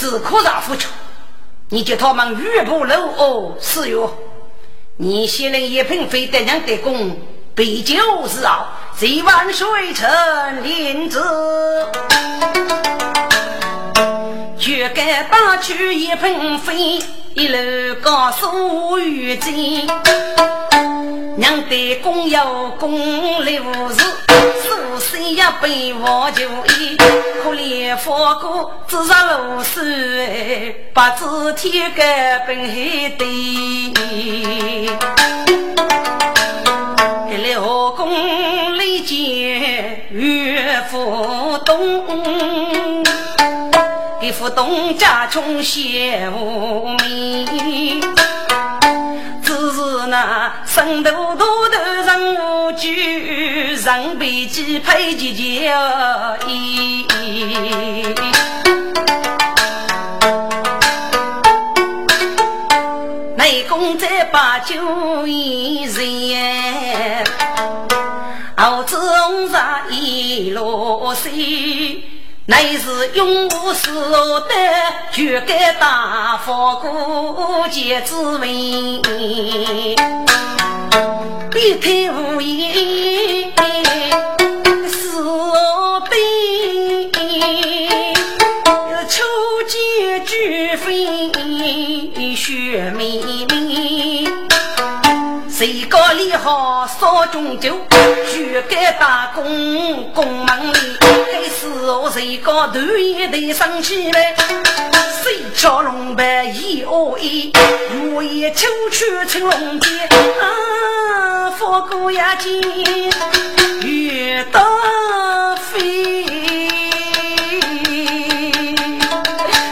只可让付出，你叫他们玉不露哦，是哟。你先人一品非得娘得功，杯酒是傲，几万水成林子，绝该打去一品飞，一路高速遇见。娘的功有功力无事，苏三也被我就医。可怜佛哥只杀老师，不知天干本黑的。给了后宫里见岳父东，给父东家中写无名。那生头多的人无惧，人被鸡配几件衣。内功在把酒一人，后子红纱一落水。乃是永无事的，绝该大佛过节之名，别开无言，是悲，初见俱非血迷离。谁家里好烧中酒，就该打工工门里。该是我谁家头一头生气来，谁敲龙牌一哦一，我也抽出青龙剑啊，佛哥呀见月大飞，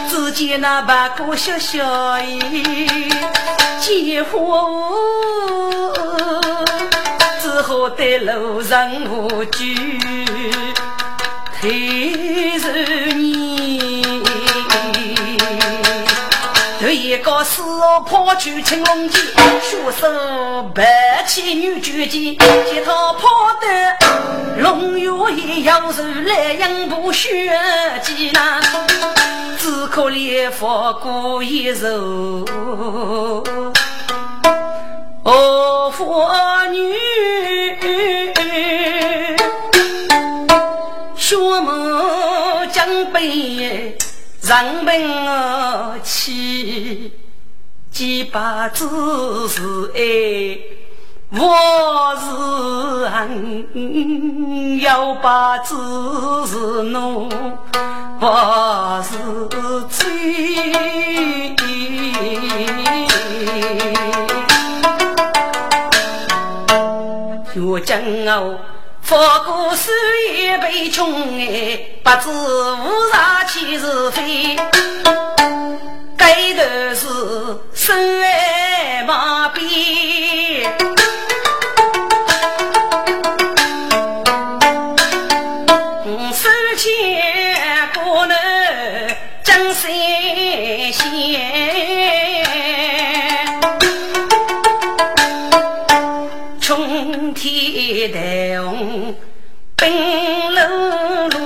只见那八哥笑笑意，结婚。只好对路人无惧，退十年。头一个死跑去青龙剑，血手白起女绝技，见他跑得龙月一摇手来迎不血迹呐，只可怜佛过一。哦，妇女学么将背人本起，几把子是爱，我是恨，要把子是怒，我是醉。我将我佛过手一杯穷哎，不知无啥起是非，该头是手爱马鞭，手牵过那江山线。天台红，冰楼路，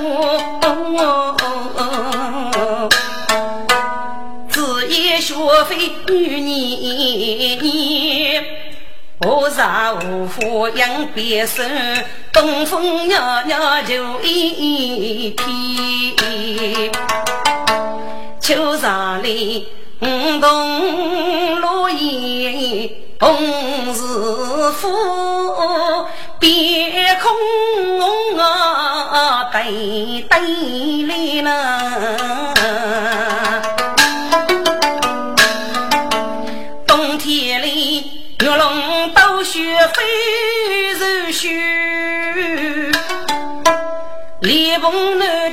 子夜学费女年年，我上无福养别生，东风袅袅就一片，秋上里梧桐落叶。红日夫，别空啊，对对来了。冬天里，玉龙斗雪飞如雪，烈风暖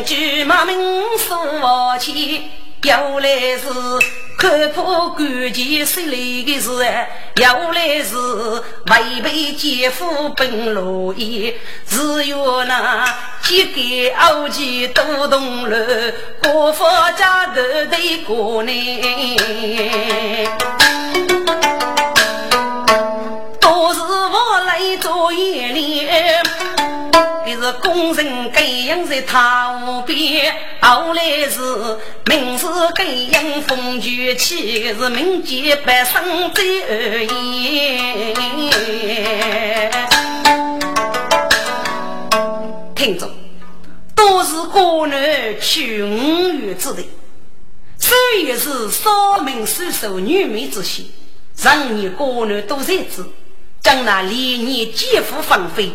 字，应句马名说起，原来是看破关键手里的事，要来是违背姐夫本落意，只有那几个傲气都动了，国父家头的过呢，都是我来做眼脸。是功臣盖样在他无边，后来是名士盖样风举起，是民间百姓最恶言。听着，都是国内取五月之地，所以是少民收受女美之心，让你国内都在知，将那连年劫富放飞。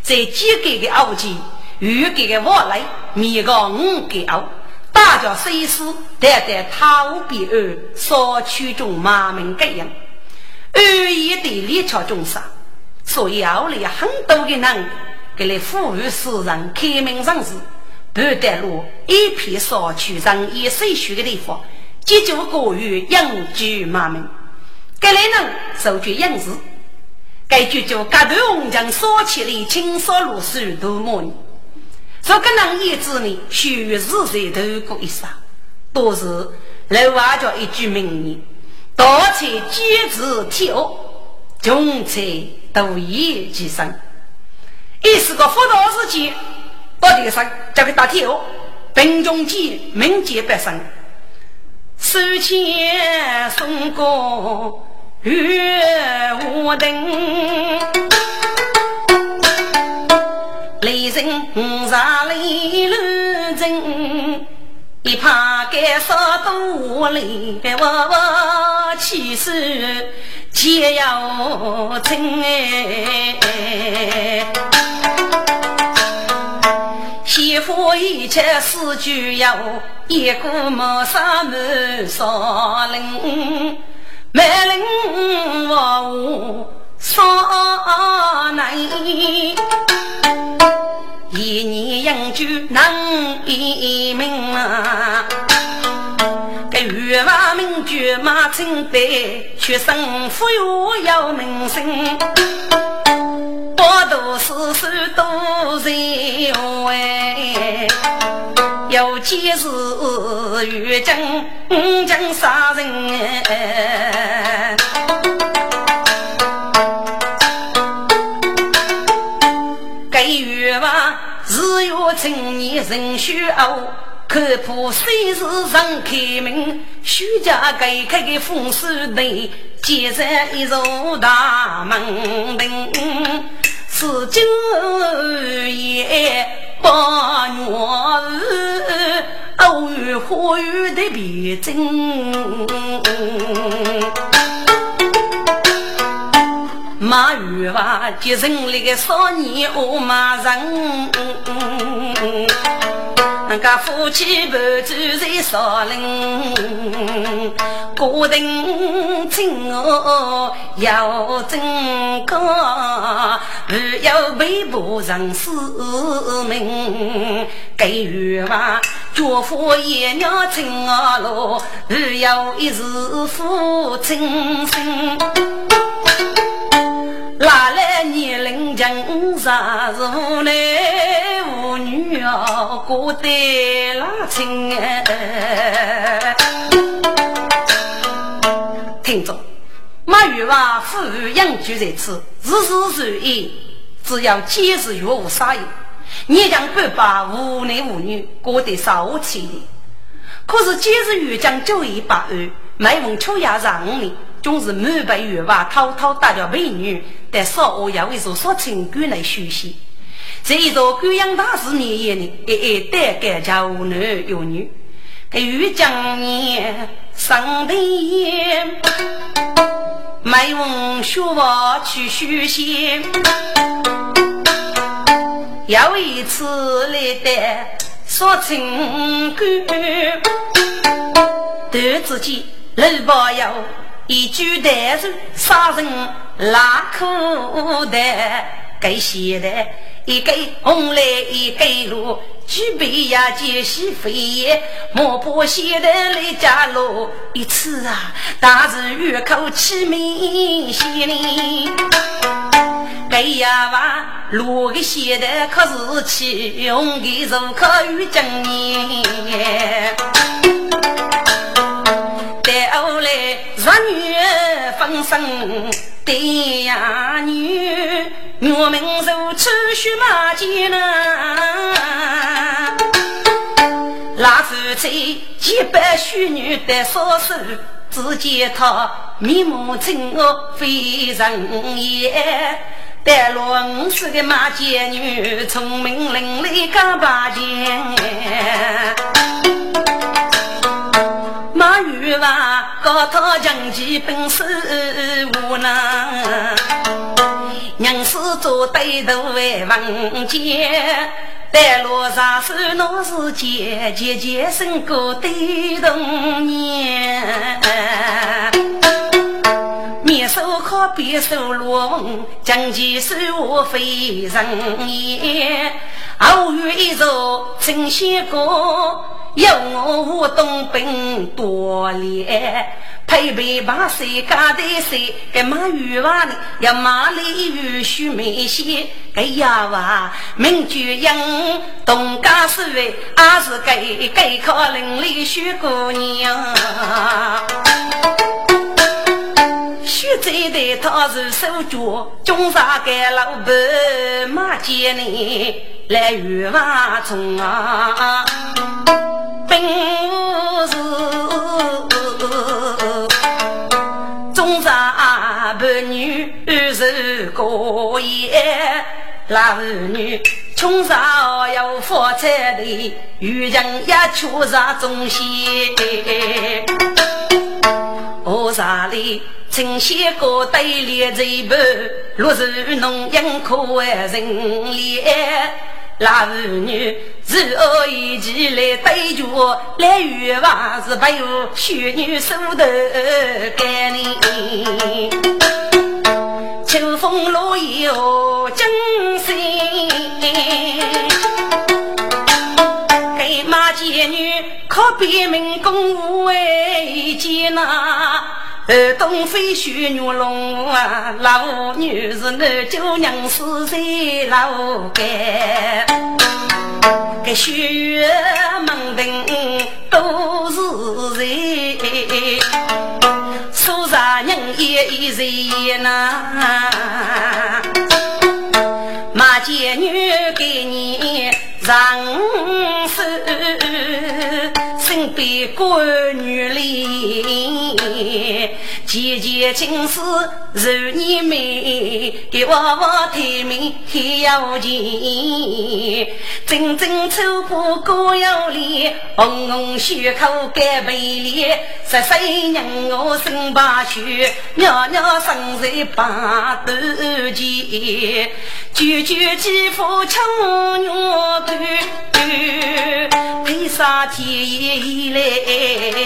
在几个的傲气，与个的往来，面个五个傲，大家虽思，但在他无边二，少曲中马门各样，二也得列朝中杀，所以后来很多的人，给来富裕世人开门上市，不得路一片少曲上以水水的地方，解决过于养居马门，给来人受决养士。该句就格头红将烧起来，青烧露水都模拟。这个人叶子呢，须是在头过一杀，都是老外叫一句名言：大菜兼子跳，穷菜独叶其生。一是个佛道时期，到地上叫个大跳，贫穷间民间百姓，手牵送过。月无灯，雷声上雷乱阵，一怕该杀多雷，我我气死皆要真哎！媳妇一切死就要一个谋杀谋杀人。没人我少难，一年养就难一命啊！这欲望名绝马清白，出生富有要名声，多读诗书多才会。有几事遇将将杀人，该月话日月青年人虚傲，可怕虽是上开门，徐家改开的风水队，接着一座大门，花雨的别针。马玉娃接生那个少年我马人，那个夫妻不住在少林，过定亲哦要真高，不要被迫人死命。给玉娃祝福爷娘亲啊喽，不要一时负真心。哪来年龄强，啥是无男无女啊？过得拉亲哎！听着，马玉娃富裕养居在此，日日如意，只要今日月无啥用，你将不把无男无女过得少气的。可是今日月将九一八二，每逢秋夜上午总是满被月娃滔滔带着美女，但少我也为所说情感来休息。这一座贵阳大寺年夜呢，一一代改家无男有女，欲将年上天宴，每逢学娃去修仙，有一次来的说情感，突然之间，老朋友。一句单词杀人拉苦的，该写的一根红来一根路，举杯呀接西飞，莫不写得来家路。一次啊，大是月口起名先哩。该呀娃路个写的可是起红的如可与今年。后来十月分生对呀女，我们如此血马艰难。那夫妻结拜许女的少时，只见他面目狰恶非人也。待落五十个马贱女，聪明伶俐干巴尖。马玉娃高堂将棋本事无能，娘是做对头为王杰。待落上手那是姐姐姐生过对童年。面手靠边手落风，将其手握非人言。偶遇一座真仙哥。有我无东兵多练，配备把谁家的谁？给马玉娃呢？要马丽玉须眉仙，给呀娃名句英，东家是为还是给给靠伶俐许姑娘？许在的他是手脚，中上给老板马见你来玉娃中啊。本是中上半女是个也，老女穷上要发财的，渔人也缺少中西。我啥里趁些个对联嘴巴，若是农养可为人脸。那妇女是恶意起来对决，来冤枉是不有血女手头干哩。秋风落叶哦，真心。给马贱女可别名公为艰难。儿东飞雪女龙啊，老女是南九娘死在老街，这雪月门庭都是人，苏三娘也一人呐，马贱女给你让手。身边闺女里，姐姐亲事如你妹，给娃娃提名还要钱，真正丑婆哥有脸，红红血口干背脸，十岁让我生把血，娘娘生在八斗前，句句肌肤青玉干，为啥天？已来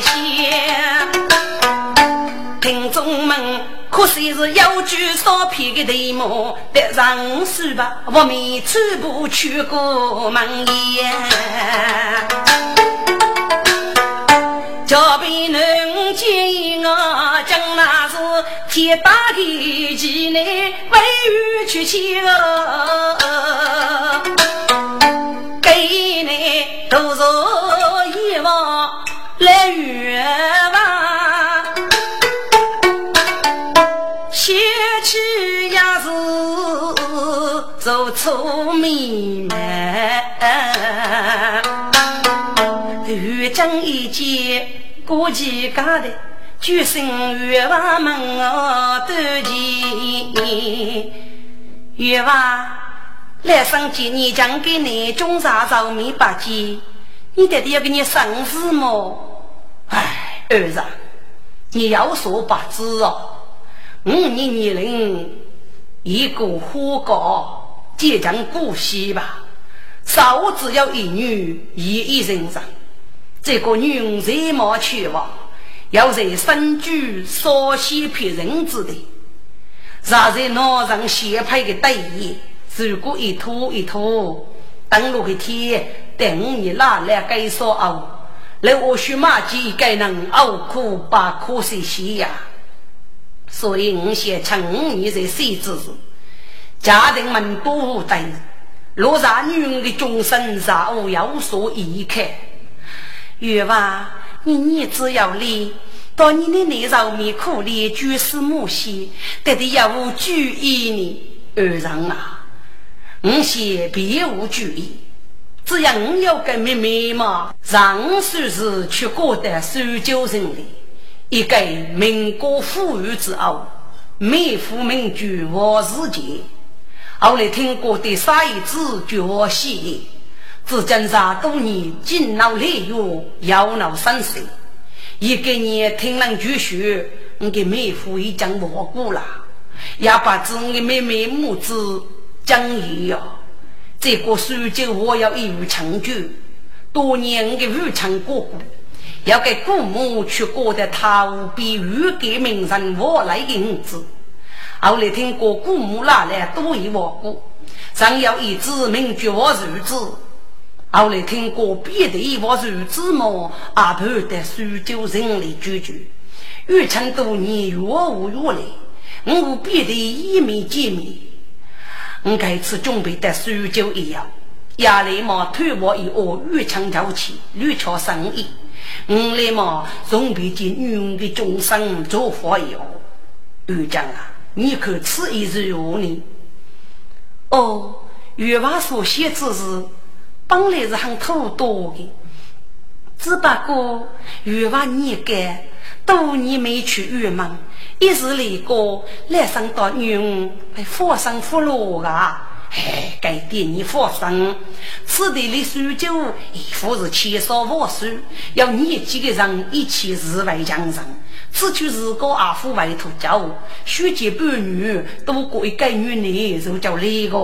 先，听众们，可惜是有句少骗的题目，得上书吧，我们初步去过门宴，叫别人建议我将那是天大的气呢，委屈去请给你都是。来月望，写起也是做错迷漫。月将一见，过几家的，举身月望门哦，多情。月望，来生见你将给你种啥稻米八斤，你得得要给你生死么？哎，儿子，你有所不知哦，五年年龄一个花高，即将过世吧。少只有一女，一一人生。这个女人才貌全亡，要在身居稍些骗人之的，rather 拿上先派的对眼，如果一拖一拖，等落个天，等你拿来该说熬，来我须马几该能熬苦把苦水洗呀。所以我先趁你在细子时，家庭们多在，落下女人的终身上我有所依靠。月娃，你儿子要离。当你的内肉面苦里举世母兮，得的要无注意呢，二人啊，我先别无注意，只要我有个妹妹嘛，上算是去过得苏州城里，一个民国富裕之后，妹夫名居王世杰，后来听过的啥一子绝我喜，至今上多年，金老累月，腰脑生死。一个年听人继续，我的妹夫已经亡故了，也把子我的妹妹母子讲一呀。这个苏州我要一语成就，多年我的武昌哥哥，要给姑母去过的无比预给名人我来的银子。后来听过姑母拿来多一万股，尚要一子名绝我日子。后来听过别的一话如子么？阿婆在苏州城里居住，越长多年越无越来，我别的一面见面。我这次准备的苏州一样，亚来嘛推我一窝越长交去，屡瞧生意。我来嘛准备见女的终身做法一样。院长啊，你可此意是何呢？哦，越王所写之事。本来是很土多的，只不过越往年干，多年没去越门，一时来过来生到女儿被佛生福禄啊！哎，该点你佛生，此地的苏州一副是千少万数，要你几个人一起日外强人，此去日高阿父外头教，学结伴女多过一个女呢，就叫那个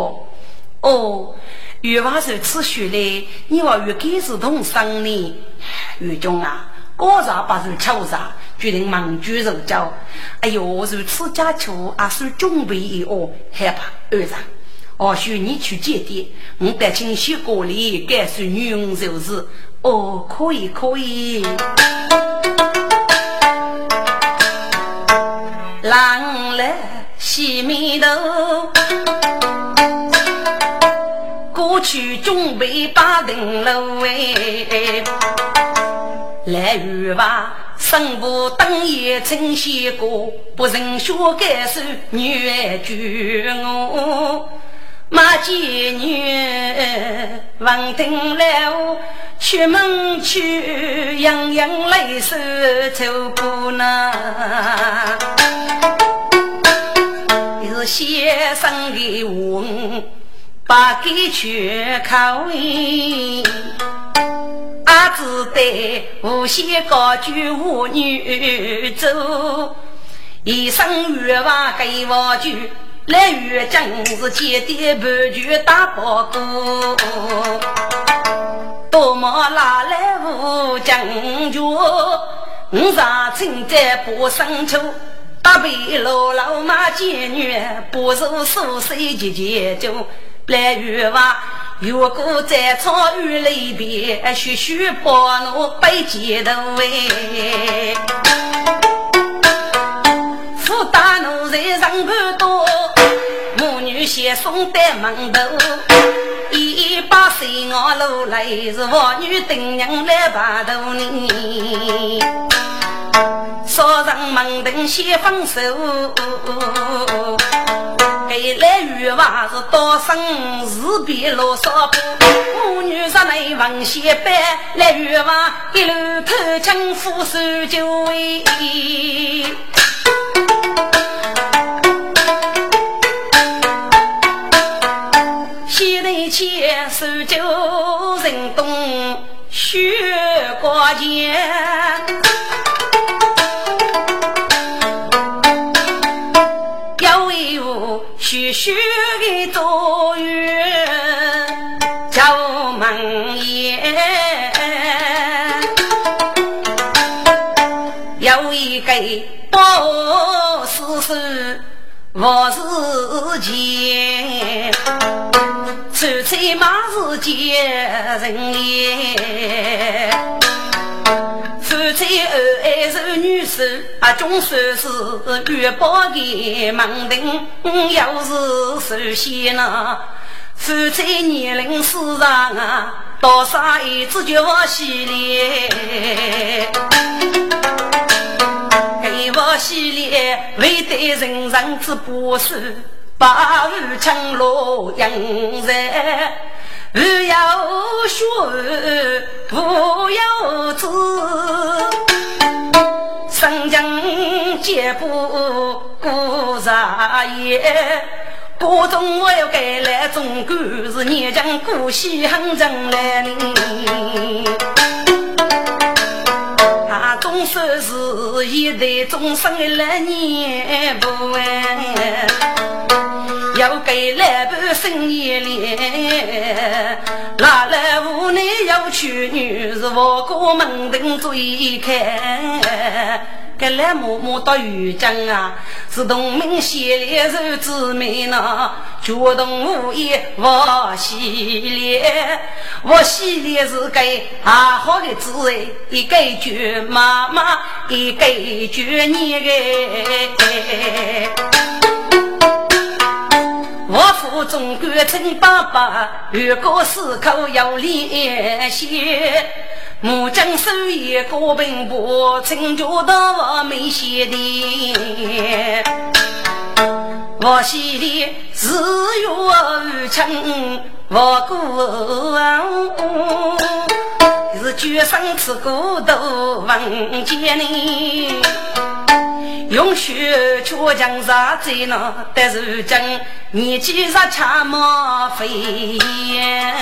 哦。越往受此血嘞，你话越开始同生呢？越中啊，高茶不是巧茶，决定忙居肉酒。哎呦，如此家求，还是准备一哦，害怕二长。或许你去接爹，我得请些过礼，感受女人就是。哦，可以可以。郎来洗面头。过去准备八层楼哎，来雨吧，生父当夜曾写过，不认学该是女儿娶我，马见女闻听了，出门去洋洋泪湿走过那，是先生的问。把给全口音，阿只得无限高举妇女走，一生愿望给我举，来月正是接的半句大报告，多么拉来无将军，我上村在不生愁。大背老老马见女，不是数岁姐姐就。来月娃，月过在草原里边，徐徐把路背街头哎。富大奴在上盘多，母女先送在门头。一把水我路来，是王女等娘来把头呢。烧上门灯先放手。给来玉娃是多生日别罗嗦，母女上内房先拜，来玉娃一路偷情负手就位，西内牵手就人东雪过肩。徐徐的走远，叫门言，有一个包丝丝我是钱，走在马是见人脸，夫妻恩爱是女手，啊，总算是月报的门庭，要是首先呢，夫妻年龄时长啊，多少一子就洗脸。我洗脸为得人上之不是把五强罗养人，不要学，不要知，生将结不过啥也。各种我要改来中国是年将古稀很正来总算是一代终生的来年不完，要给来半生年脸，哪来无奈要娶女是我过门庭最看。格来默默到渔江啊，是农民写烈手之美呢，决动无言我洗脸，我洗脸是给好好的滋味，一个句妈妈，一个句你个。我腹中干成爸爸，如果思考要联系。木匠手艺高平步，成就到我没写的。我心里自有无情，我过是举生吃苦都闻见你。用血却将杀在那，但如今年纪上恰莫飞燕。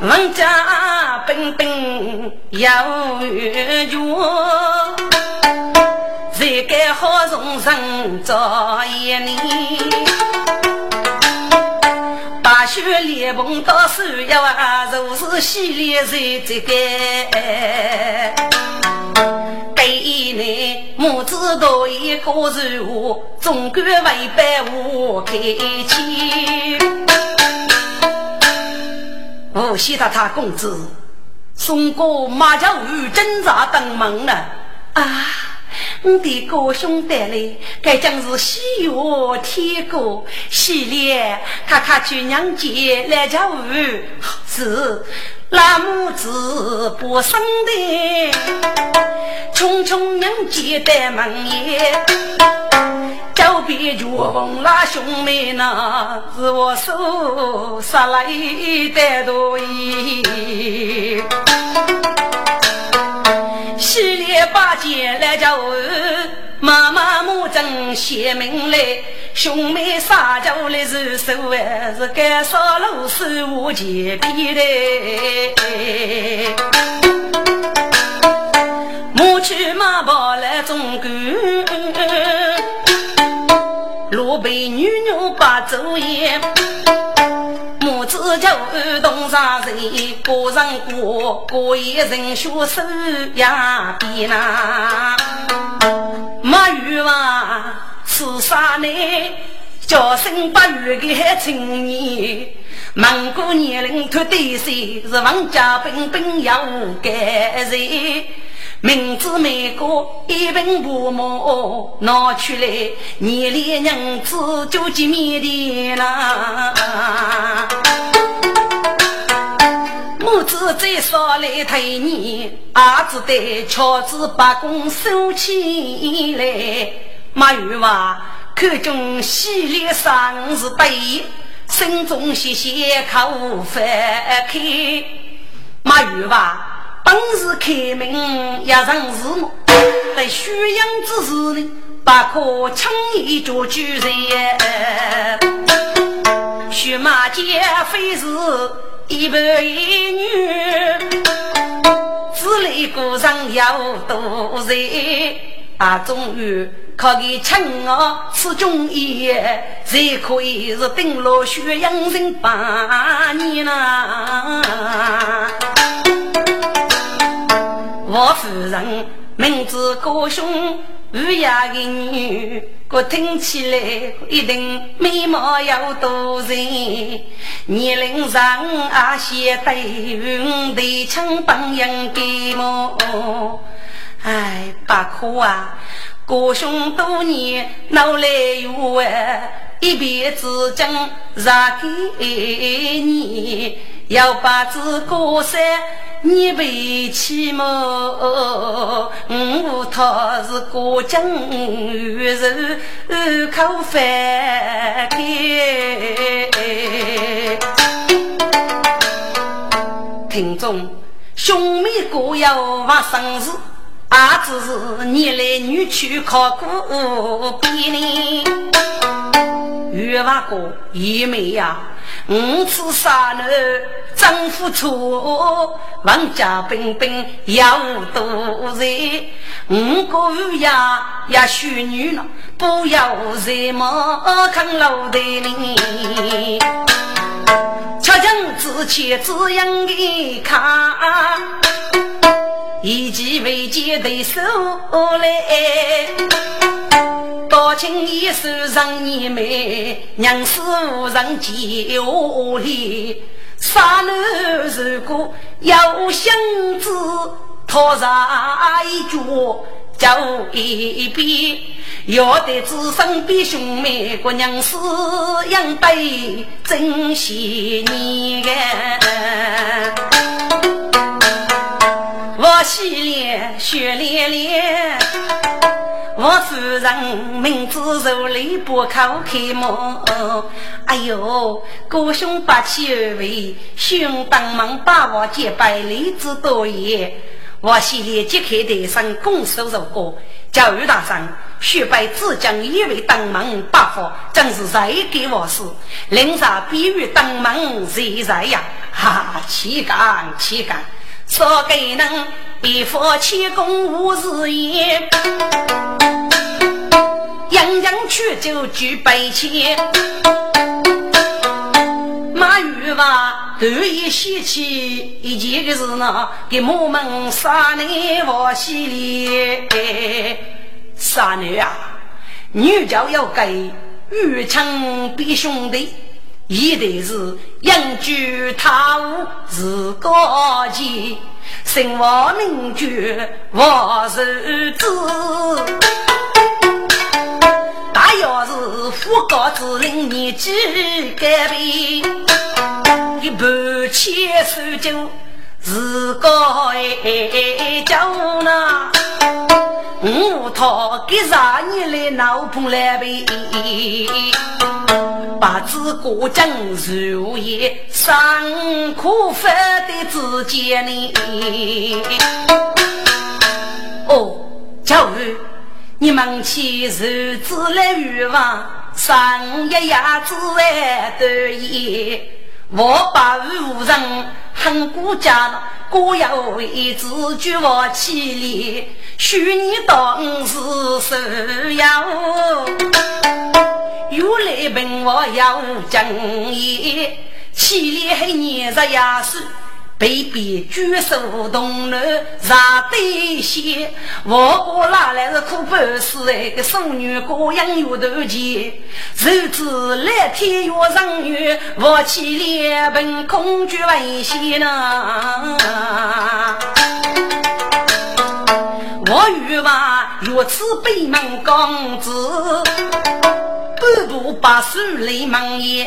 人家本本要远绝，谁敢好容人早一年？大雪连碰到手要啊，如是洗脸谁在这个。给你母子多一个人我，总归为百无开钱。无锡的他公子送过马家玉侦查登门了啊！我的哥兄带来，该将是喜悦天歌，喜脸看看去娘家来家务是。那母子不生的，匆匆迎接的门耶，脚边就逢那兄妹那，是我手杀来的多衣。洗脸把肩来叫妈妈母正写名来，兄妹撒娇来是手哎，是干烧炉手无前边的。母去马跑来中国，路被女牛把走夜。母子就东上人，过上过过一人学手呀边呐。没有啊，是啥呢？叫声八月的青年，满过年龄脱对岁，是王家本本要改人。名字每个一本不毛，拿出来你连娘子就见面的啦。母子再少来推你，儿子的巧子把弓收起来。马玉娃看中喜脸上是对，心中些些口翻开。马玉娃。本是开门也成字幕，在宣扬之时呢，不可轻易做主人。血马劫非是一男一女，自立孤上要多人。啊，终于可给亲我是中医，才可以是顶落血养人八年了。我夫人名字高兄，乌鸦的女，我听起来一定美貌要多人，年龄上啊些对云对枪帮人给么？哎，不可啊！哥兄多年闹来有哎，一辈子将让给你，要把这歌声。你背起么？我他是过江鱼肉口翻开。听众，兄妹各有发生事，儿子你来女去考古比呢。月娃哥也没呀，五次杀了。丈夫错，王家兵兵要多人，五个乌鸦也许女了，不要什么看老的呢？恰将自前这样的看，一计未见对手来，多情一手让你妹，娘死无人接下里。杀男如果有心子，托上一脚就一边，要得子孙比兄妹，姑娘是养辈珍惜你我洗脸血淋淋。我夫人名字如雷不口开么？哎呦，哥兄八七二位，兄当忙把我结拜礼之多也。我心里揭开台上拱手如歌，教育大上学拜只将一位当门八佛，真是谁给我事？临上比喻当门谁在呀？哈，岂敢岂敢！说给能一夫七公无日夜，样样去就举百千。马玉娃头一喜气，一件个事呢，给我们杀女往西里。杀女啊，女教要给玉成比兄弟。一定是养居他屋是高级，生活名绝我是子。大要是富高之人年纪改变，一半千手就是高一叫呢。我讨给啥你来闹碰来呗？八字过江如也，上苦分的之间呢？哦，教育你们去日子来欲望，上一牙子哎得意，我把无人恨顾家哥。要为自举我起立，许你当是首要。有来本我要正义，起立还年日也是。被逼举手动脑，啥得些？我国哪来是苦半死哎？个送女过养有头钱，日子来天月上月，我起脸本恐惧危险呐！我欲望如此悲门公子，半步把手来忙也。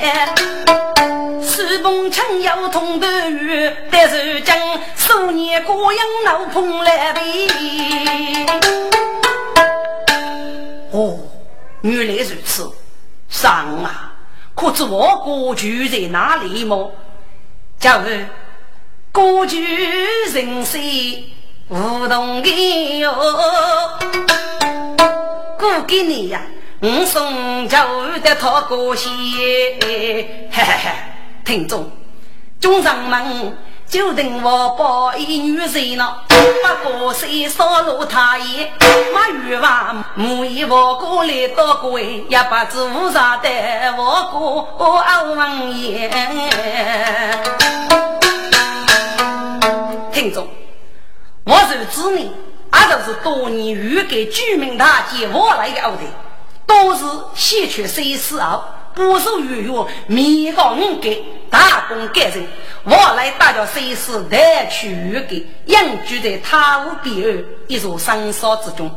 是逢春要同头雨，但是将数年过阳老碰来背。哦，原来如此，上啊！可知我国居在哪里么？叫是国居人生无同的哟。过给你呀，我送酒的讨过些，嘿嘿嘿。听众，中上们就等我报一女人了。不过谁扫路他也，马玉娃母一我过来到过也不知无啥的我过二王爷。听众，我是子女，阿就是多年欲给居民大街往来的后头，都是先去谁死后，不受预约，米高五给大功干人，往来大家谁死带去预给，隐居在塔屋边儿一座山烧之中。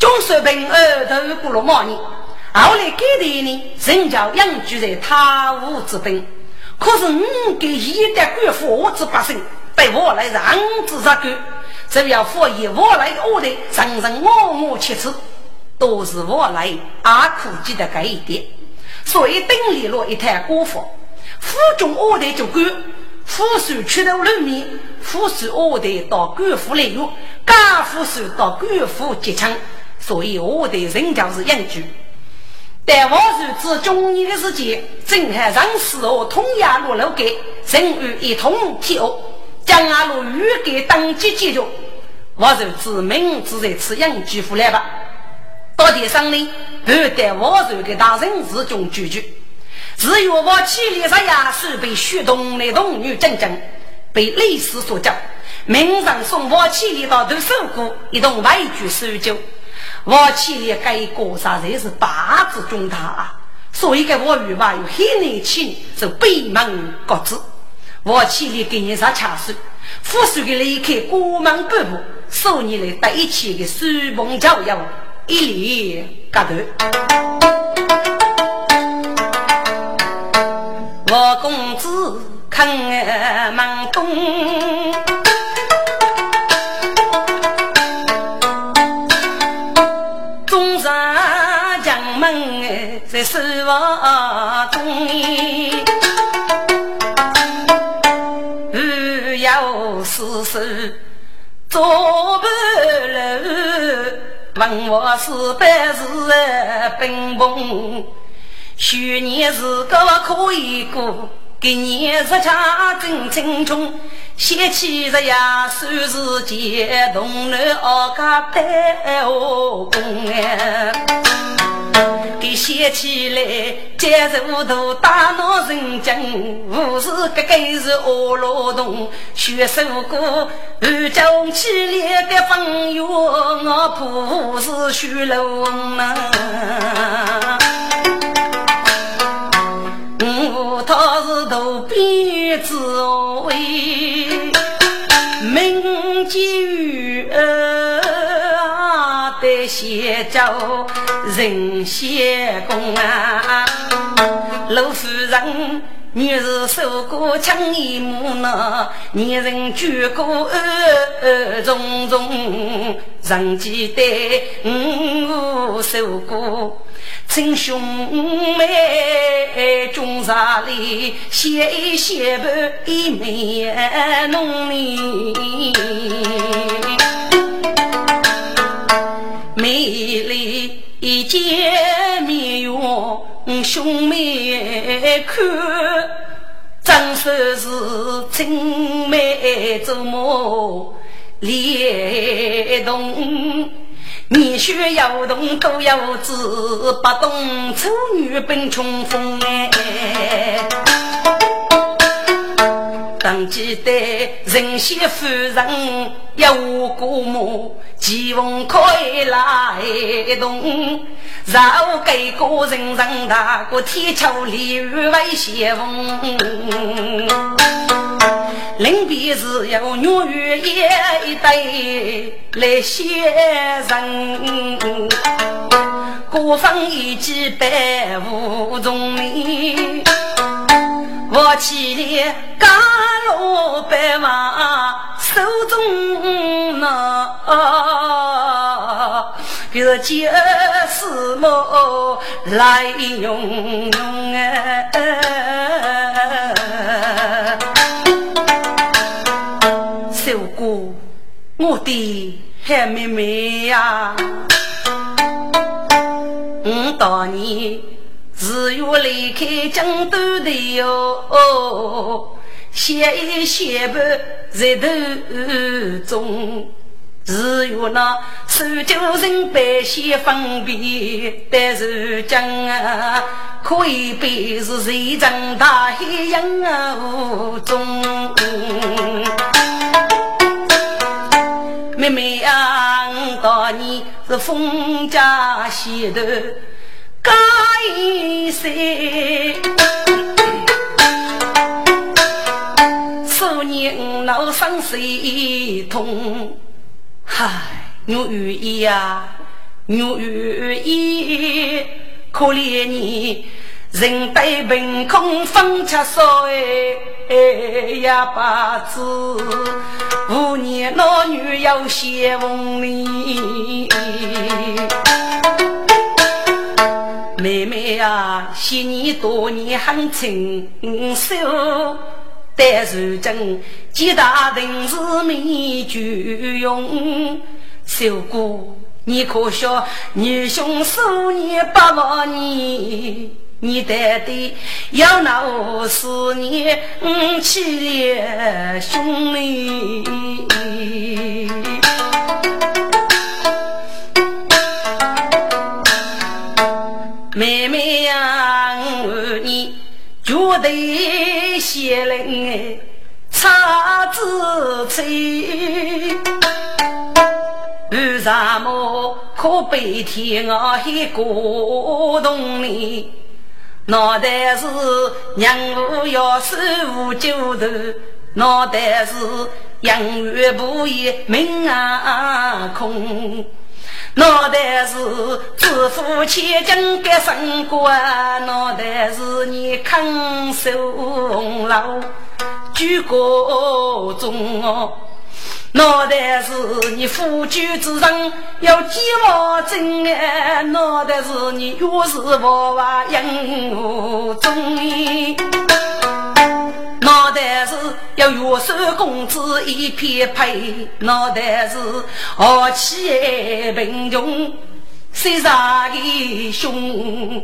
中水平儿头过了毛年，后来改的呢，人叫隐居在塔屋之边。可是我给一代官府之百姓，被我来让之杀官，只要佛爷我来我的，人人我我其次，都是我来阿苦记的这一点。所以等立了一台国府，府中我的就官，府属出头人民，府属我的到官府来用，家府属到官府结亲，所以我的人就是养居。但我是指中年的时间，正海上四河通衙路路给人与一同替恶，将阿路预给当即解决。我就指明只在此养居户来吧。到地上呢，不得我就给大人自中拒绝。只有我妻里上牙是被血动的童女真正被历史所教，名上送我妻里到都受过一同外居搜救。我妻里该过啥才是八字中大啊，所以给我与娃有很年轻，是闭门各自。我妻里给你啥恰数，富庶的离开国门半步，送你来在一起的书梦教育，一脸格头。我公子肯门东。在书房要死死做不楼，问我是不是本梦？去年是个可以过，今年日恰正青春，想起日呀，算是结同了二家白河公给写起来，接受度大闹人间，无是个个是恶劳动，学首歌，二讲起来的朋友，我不是虚龙呐。我他是头边之位，名居得写着。人仙公啊，陆夫人，女是受过枪一幕呢，女人举过二重重，人记得我受过，亲兄妹中茶里，写一写不一面浓里，美丽。一见面哟，兄妹看，真说是青梅竹马连同，年学要懂都要知，不懂丑女本穷风哎。当记得人媳夫人要我过目，吉翁可以来动。然后给个人人大个天桥里与外相逢。临别时有女儿一对来相认，过分一记百无中名。我起来赶路百万手中拿，这就是么来用用哎。小姑，我的好妹妹呀，我当年。只有离开江都的哟，写一写不在头中。只有那苏州人百姓分别的如今啊，可以被是谁长大海洋啊中。每妹妹啊，当年是封家西头该谁？数年老伤谁痛？嗨，我愿意呀，我愿意，可怜你。人对凭空风吃水，呀八字五年老女要写文里。妹妹啊，昔年多年很清秀，但如今几大定是没酒用。小哥，你可笑女兄数年八万年？你带的要闹死你气烈兄弟，妹妹呀，我你绝对写人差子吹，为什么可悲天我还过冬呢？脑袋是娘母要守护九头，脑袋是养育不义命啊空，脑袋是致富千金给生活，脑袋是你抗受洪涝举国中哦。脑袋是你夫君之人要计划真哎，脑袋是你越是娃娃养我中脑袋是要月收工资一片配，脑袋是豪气贫穷谁杀的凶？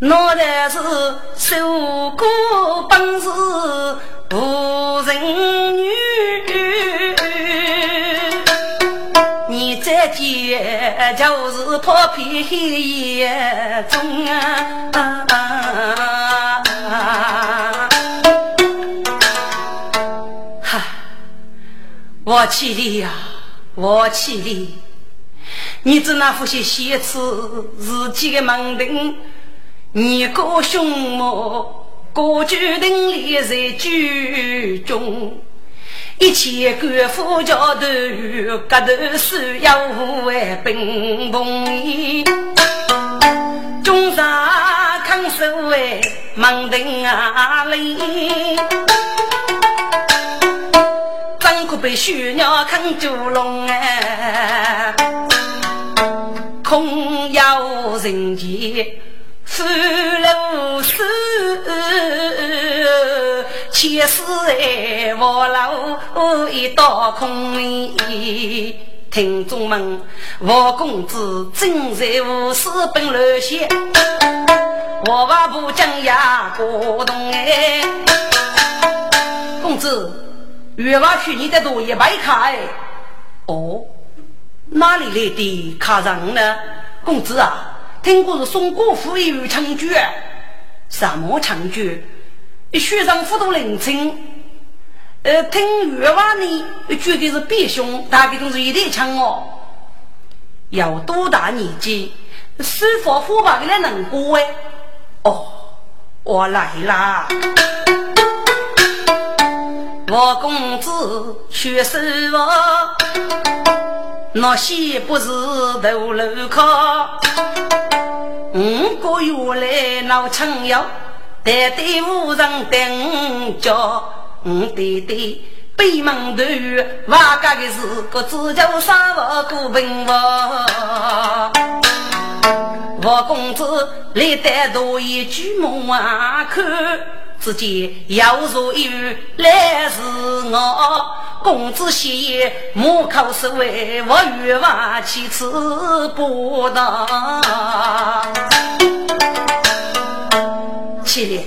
脑袋是受过本事无人女。你这件就是破皮黑中啊！哈，我气你呀，我气你！你只那副些写词自己的门庭，你个凶魔，个举定立在剧中。一切官府桥头，格头需要护卫兵锋中上看守卫门庭啊里，张可被血鸟看九龙哎，空有人间间四楼四。前世哎，我老一道空里，听众们，我公子正在无事本乱写，我话不讲呀，过动哎。公子，月娃去你的多一百卡哎。哦，哪里来的卡人呢？公子啊，听说是宋国府有长居，什么长居？学生辅导认清，呃，听月话呢，绝对是必凶，大概都是一代强哦。要多大年纪，师傅火把给来能过哎？哦，我来啦！我公子学师傅，那些不是头路靠，五个月来闹成妖。代代无人等叫，我对对北门头瓦家的是个只叫三万古兵王，王公子来带多一句梦啊看，只见要若一语来是我，公子写母口是为我欲望其次不当。起来，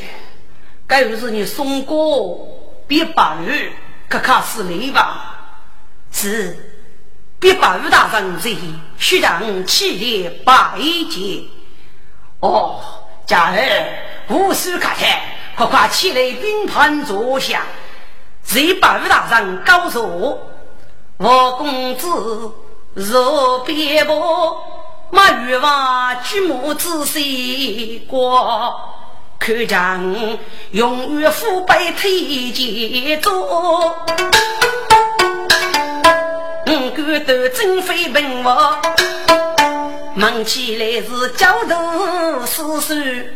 该又是你送过别把玉，可卡是你吧？是，别把玉大人在，须让起来拜见。哦，家儿无需客气，快快起来并盘坐下。谁把玉大人告诉我？我公子若别薄，马玉娃举目仔细过，看将永远腐败推荐做。五官都真非平凡，问起来是教头四岁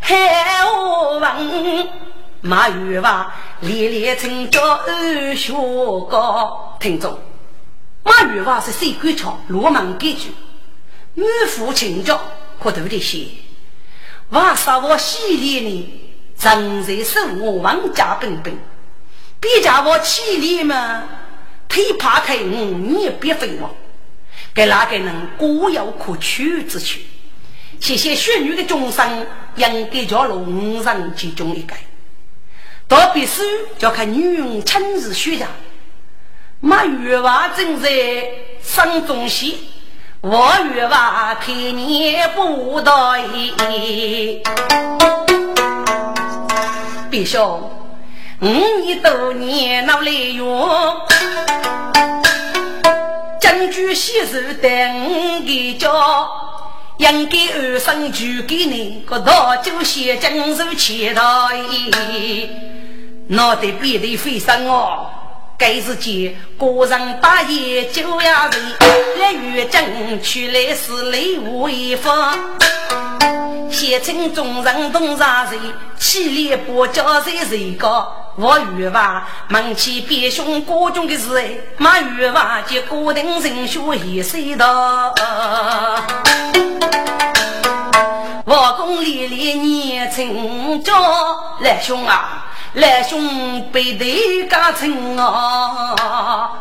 海我文，马玉娃连连称叫二学高。听众，马玉娃是谁官场罗门根据，满腹情教可读的些。娃杀我洗脸呢，正在手我王家本本，别家我起脸嘛。推怕开我，你也别废话。给哪个人各有可取之处？谢谢学女的众生，应该叫龙人其中一个。到必须要看女人亲自学的。马玉娃正在生中戏，我玉娃看你不对。必须。五年多年闹来用，将军喜事等给叫，应该二生就给你个大酒先将手切台，脑袋别得飞上哦。该是见个人大爷酒呀人，来与争取来是来无一方，县城众人同啥人，起立不叫谁谁高。我与娃忙起别兄各种的事哎，马与娃就固定人学一岁道。我公里里年成家，来兄啊，来兄背对家成啊。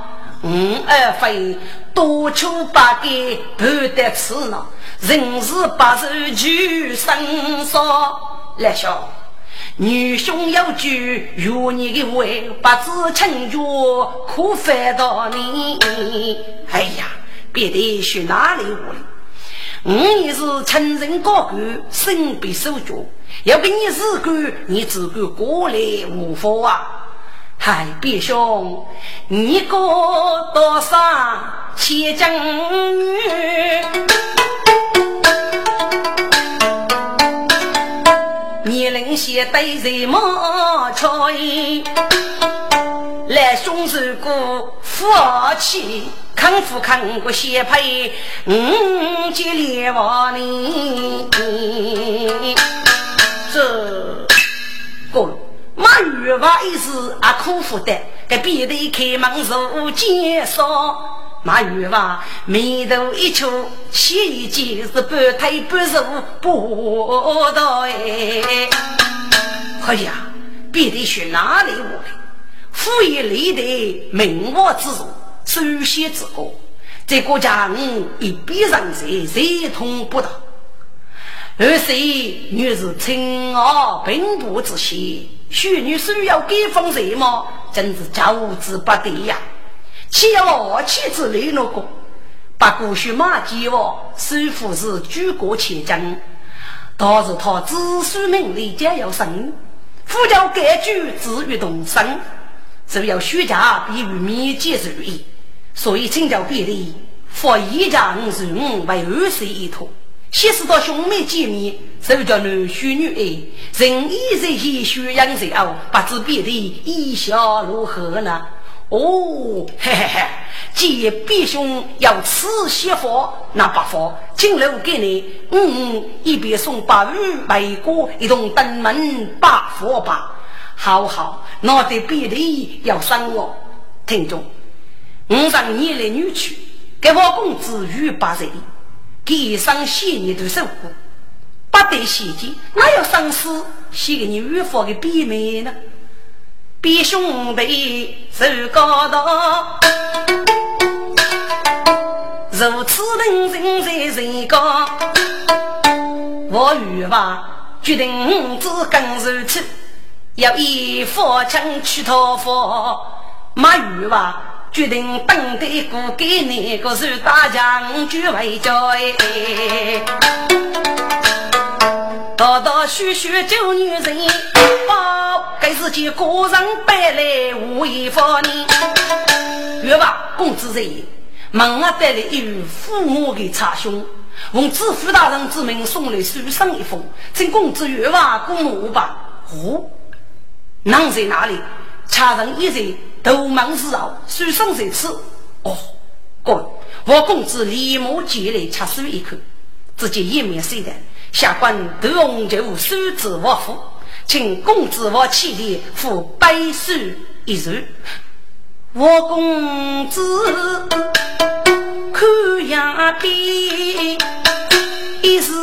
五二飞多求八改不得吃呢，人事八寿就生少，来兄。女兄有句，如你的话，不知成就可烦到你。哎呀，别的去哪里问？我也是成人高官，身被手脚，要给你自个，你自个过来无妨啊！嗨，别兄，你过多少千金女？年龄些对人莫错意，来兄受过福气，看富看过些配，五结连王呢。这个马玉娃一时啊苦负的，给别的开门入介绍。马玉娃眉头一皱，起一件是半推半受不到哎！哎呀，别的去哪里我的？富裕里的名望之助，首先之过，这国家人一笔上谁谁通不到。二是女是亲儿并不之喜，许女需要给封什么，真是教之不得呀！岂要妻子雷那个，把过去马吉王首富是举国千金，倒是他子孙名利皆要生，夫教改举至于动身，只要徐家必与面结如意，所以请教别离，佛一家五十五为二岁一托，先是到兄妹见面，就叫男婿女爱，人一人一血养人哦，不知别离意下如何呢？哦，嘿嘿嘿！既必兄要此媳妇，那不妨今楼给你，嗯，一边送八鱼梅果，一同登门拜佛吧。好好，那得别的要生我。听众，五十年来女婿，给我公子与八岁，给上些年的受苦，不得谢节，哪有生死写给你预防的笔名呢？比兄弟受高堂，如此人人在人高。我与娃决定只跟如此，要以佛亲去讨伐。马玉娃决定等待过给那个是大将军为教。道道虚虚救女人，报该是见个人背来无一方呢。月娃公子在，门外带来一位父母的查兄，奉知府大人之命送来书上一封，请公子月娃过目吧。哦，人在哪里？查人一在头忙之后，书上在此。哦，过我公子立马进来吃书一口，只见一面虽然下官得红酒手指我府，请公子我起立付白书一盅。我公子看呀边，一时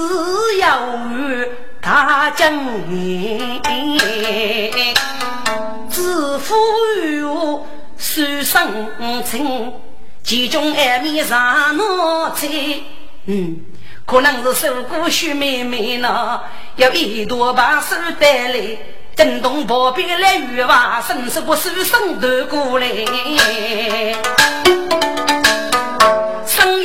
要与大将自负于我手上情，其中爱面上脑菜，嗯，可能是受过许妹妹呢，要一朵把手带来。震动破壁来雨哇，伸手我手伸得过来。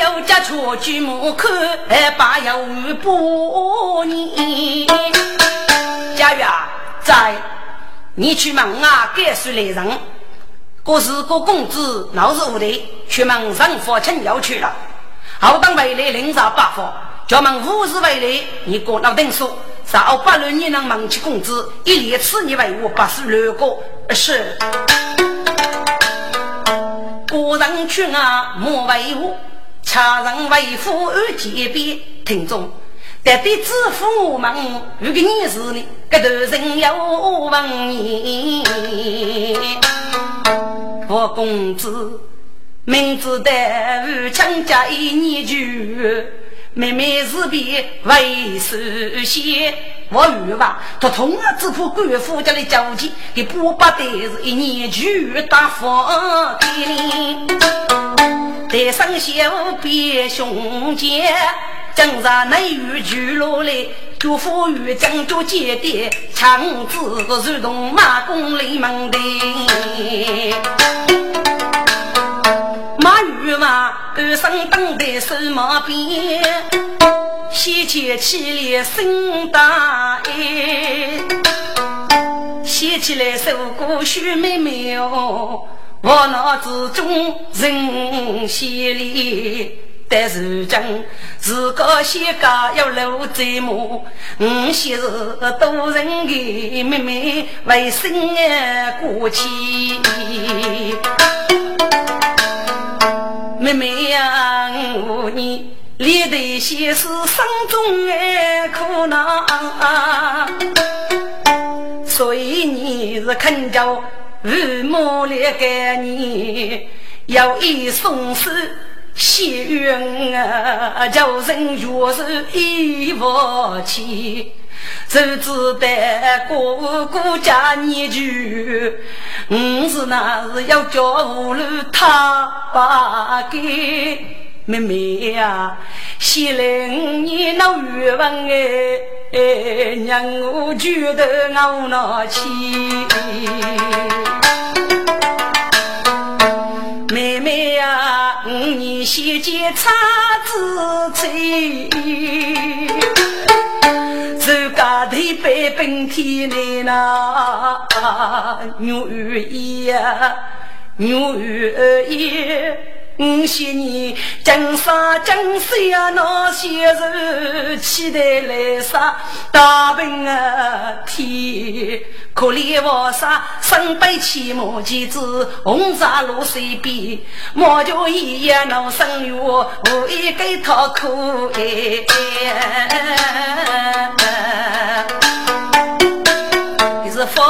有家出举目看，还把有不你。佳玉啊，在你去问啊，该是来人。过是个公子闹是无的，去问上父亲要去了。后当回来领上八方，叫问五十回来，你过那等数。少八六你能忙起工资，一连次你为我八十六个是。个人去啊，莫为我；cha 人为父而结别。听众，但对知府们，如果你是你，这头人要问你。我公子，明知道强家一年就。妹妹是比为首先，我预吧，他同样只怕官府家的交际，给不把的是一年就大方的。带上小别兄弟，正在内狱拘落来，就富裕将就接的强子如同马公立门的。马玉嘛，二生等待手毛边，先前起来生大爱，先起来受过许妹妹哦，我脑子中人心里，但如今自个先家要露嘴目，我昔日多人的妹妹为生儿过去。妹妹呀，我你历代先是生中爱苦恼，所以你是肯叫父母来给你，要一送死血冤啊，叫人越是一福气。谁知道哥哥家年久，我是那是要叫无路他把给妹妹呀，先来五年那月份哎，让我觉得我那气。妹妹呀，五年先见差子吹。自家的百本天来呐，牛儿呀，牛儿耶。五些年，江山江山那些人期待来杀大兵啊天，可怜我杀身背起毛旗子，红纱露水边，毛脚一夜闹生月，无一给他哭哎，你是扶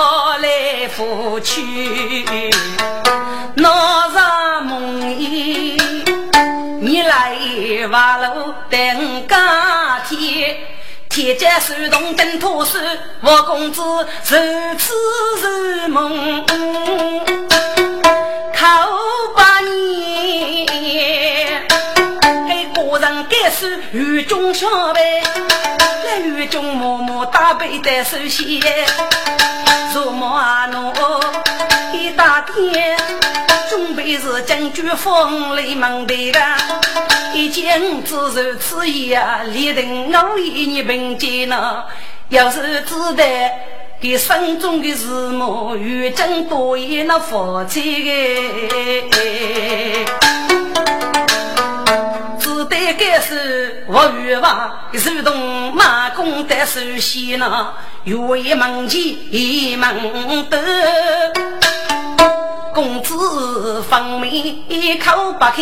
来扶去。闹啥梦你来瓦楼等家天，铁甲手动灯托手，我公子如痴如梦，靠八年，个人该是雨中小白，来雨中默默打背在手心，如梦啊侬一大天。准备是将军封雷门的个，一见自如此意啊，立定我一你凭借呢。要是知道给心中的事母，与真多言那佛财只我欲望，手动马公的手先呢，有一门前一门德。公子方面一口不开，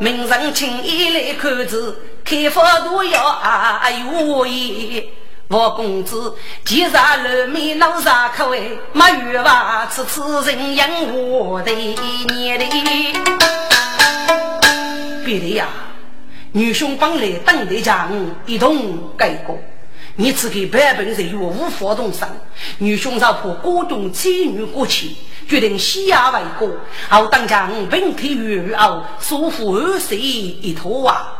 名人请一来看字，开发都要啊有意。我公子既然露面露上口哎，没欲望此此人养我的年龄。别的呀，女兄帮来等得强，一同改过。你只给版本人我无法动身，女兄少破国中妻女过去，决定西亚为国，好当将本体与傲，束缚二世一头啊！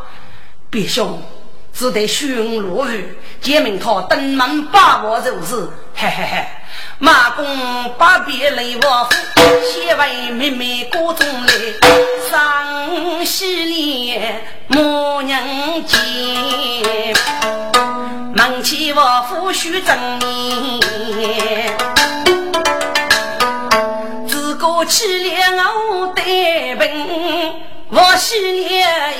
别兄只得巡逻去，见明他登门把我就是，嘿嘿嘿。马公把别来我府，先为妹妹过中来，上喜脸母娘见。门前我夫婿正年，自个起了我带病，我心里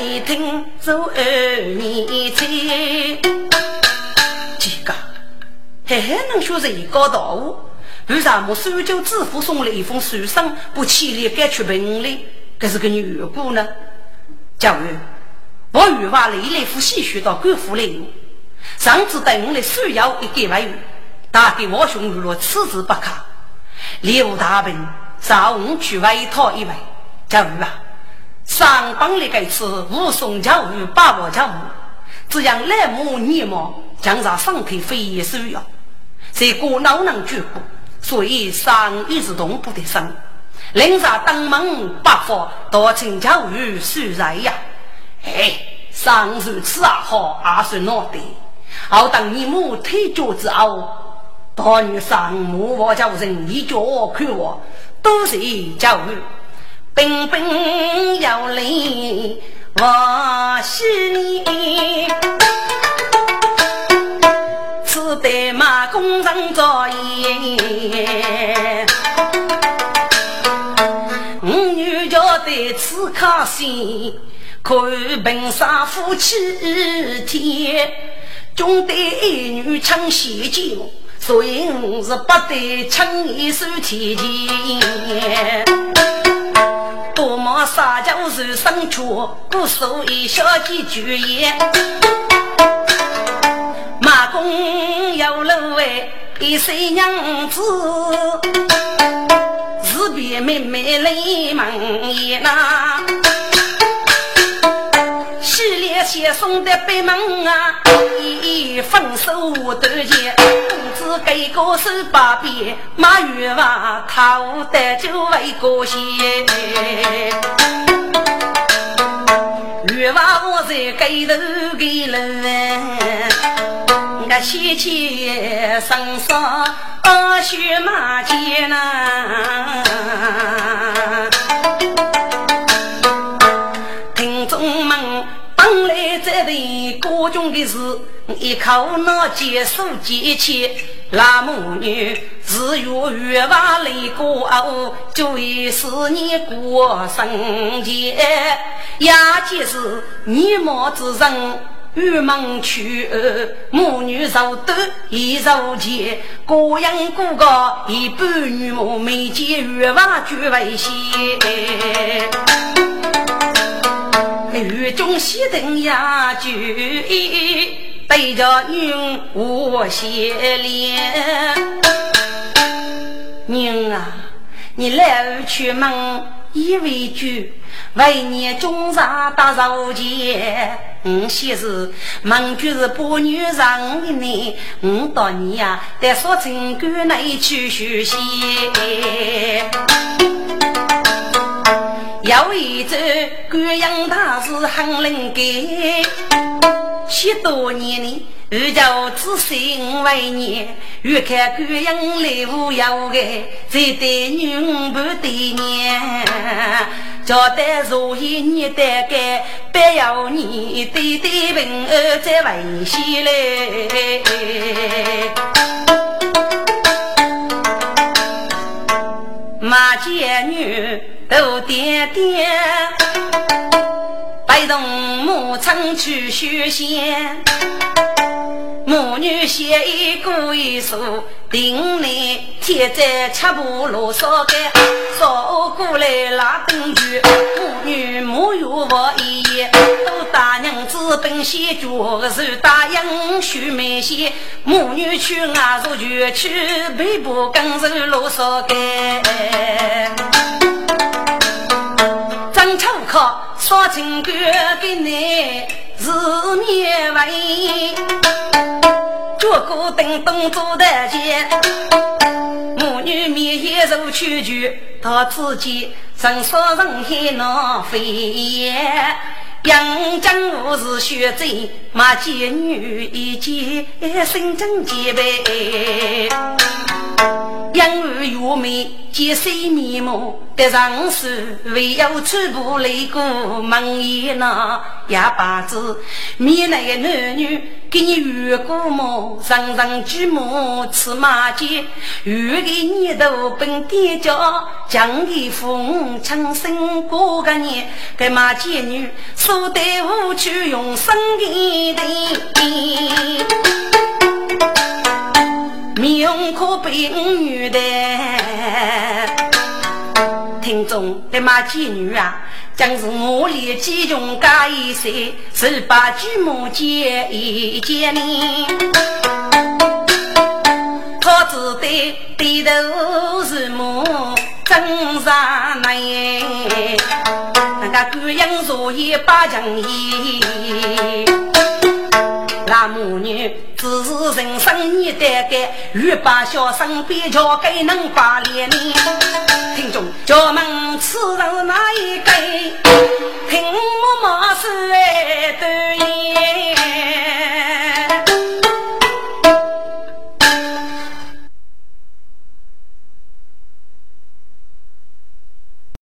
一听做二年菜。几个，还还能学人高大武？为啥么？苏州知府送了一封书信，不起立该去本领，这是个女姑呢？教育，我与娃累累夫细学到官府来。上次等我的需要一给外语，打给我兄如若此之不可。刘大兵上午去外讨一位教育啊。上帮的该次武松教育把握教育，这样来母你毛将上上头非需要，谁过恼能绝过？所以上一直动不得生，临上登门八方多请教育虽然呀，哎，上如此啊好，也是闹的。好等你母退脚之后，大女上母我叫人一脚看我，都是教育，彬彬有礼，我是你。此代马公人造业，五女家对此可惜，看本杀夫妻天。中对一女抢喜酒，所以我是不得轻易收天钱。多么撒娇是生出，不说一小几句言。马公有路为一岁娘子，自别妹妹泪满眼呐。先送的北门啊，一分手得见，公子给个手把鞭，马玉娃讨得就为个先。玉娃我在给头给人，我先前身上血马肩呐。国中的事，一口那接受接切，那母女自有月娃来过后，就一是你过生节，也就是你莫之人玉门去，母女受得一受钱，各样各个一半女母没见月娃绝为先。雨中西灯呀，就对着云雾斜脸。娘啊，你来去门一为句，为你中上打手钱。我先是门就是把女人的呢，我到你呀，得说情感内去学习。有一则官阳大事很灵感，许多年里，二舅子心为念，越看官阳来无有个，再对女不对娘，交代如意你得该，别要你对对平儿再危险嘞。马贱女都点点，背动母亲去修仙。母女写一个一书，定来贴在七步路上盖，扫过来拉灯具。母女母有我一言，都大娘子本先脚是大英须眉仙。母女去外入就去，背部更是路上盖。说情歌给你是灭味。脚过灯灯坐台前，母女面也如秋菊，他自己人说人海难飞燕。杨江武是学贼，马贱女一见心中结悲。杨儿月眉见谁面目？得上是唯有穿布雷过门檐那哑巴子，面内男女给你遇过么？人人举目吃马街，遇个你都本爹家，将你父母亲生过个年，给马街女说得无去用生的的。面容可比女的，听众的马妓女啊，将是我里几穷加一岁，十八举目见一见你。他只得低头是目真上难，那个姑娘若也把将衣。那母女只是人生你得改，欲把小生比较给能把脸你。听众，叫门此人哪一个？听我妈说的对。